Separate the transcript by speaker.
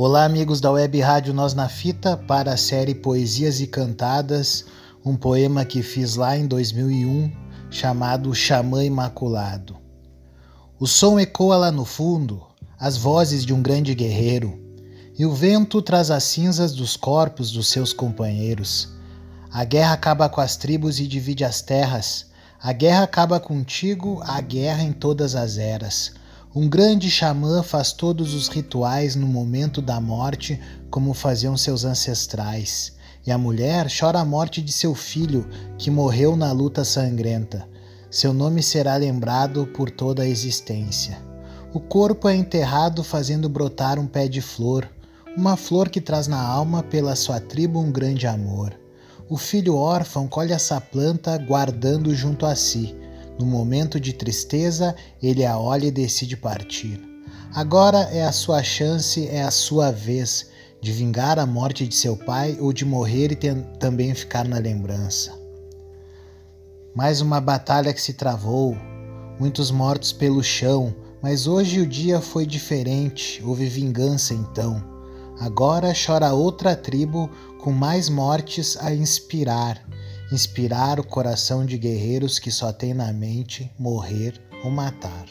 Speaker 1: Olá, amigos da Web Rádio Nós na Fita, para a série Poesias e Cantadas, um poema que fiz lá em 2001, chamado Xamã Imaculado. O som ecoa lá no fundo, as vozes de um grande guerreiro, e o vento traz as cinzas dos corpos dos seus companheiros. A guerra acaba com as tribos e divide as terras. A guerra acaba contigo, a guerra em todas as eras. Um grande xamã faz todos os rituais no momento da morte, como faziam seus ancestrais. E a mulher chora a morte de seu filho, que morreu na luta sangrenta. Seu nome será lembrado por toda a existência. O corpo é enterrado fazendo brotar um pé de flor, uma flor que traz na alma pela sua tribo um grande amor. O filho órfão colhe essa planta guardando junto a si no momento de tristeza, ele a olha e decide partir. Agora é a sua chance, é a sua vez de vingar a morte de seu pai ou de morrer e também ficar na lembrança. Mais uma batalha que se travou, muitos mortos pelo chão, mas hoje o dia foi diferente, houve vingança então. Agora chora outra tribo com mais mortes a inspirar inspirar o coração de guerreiros que só têm na mente morrer ou matar.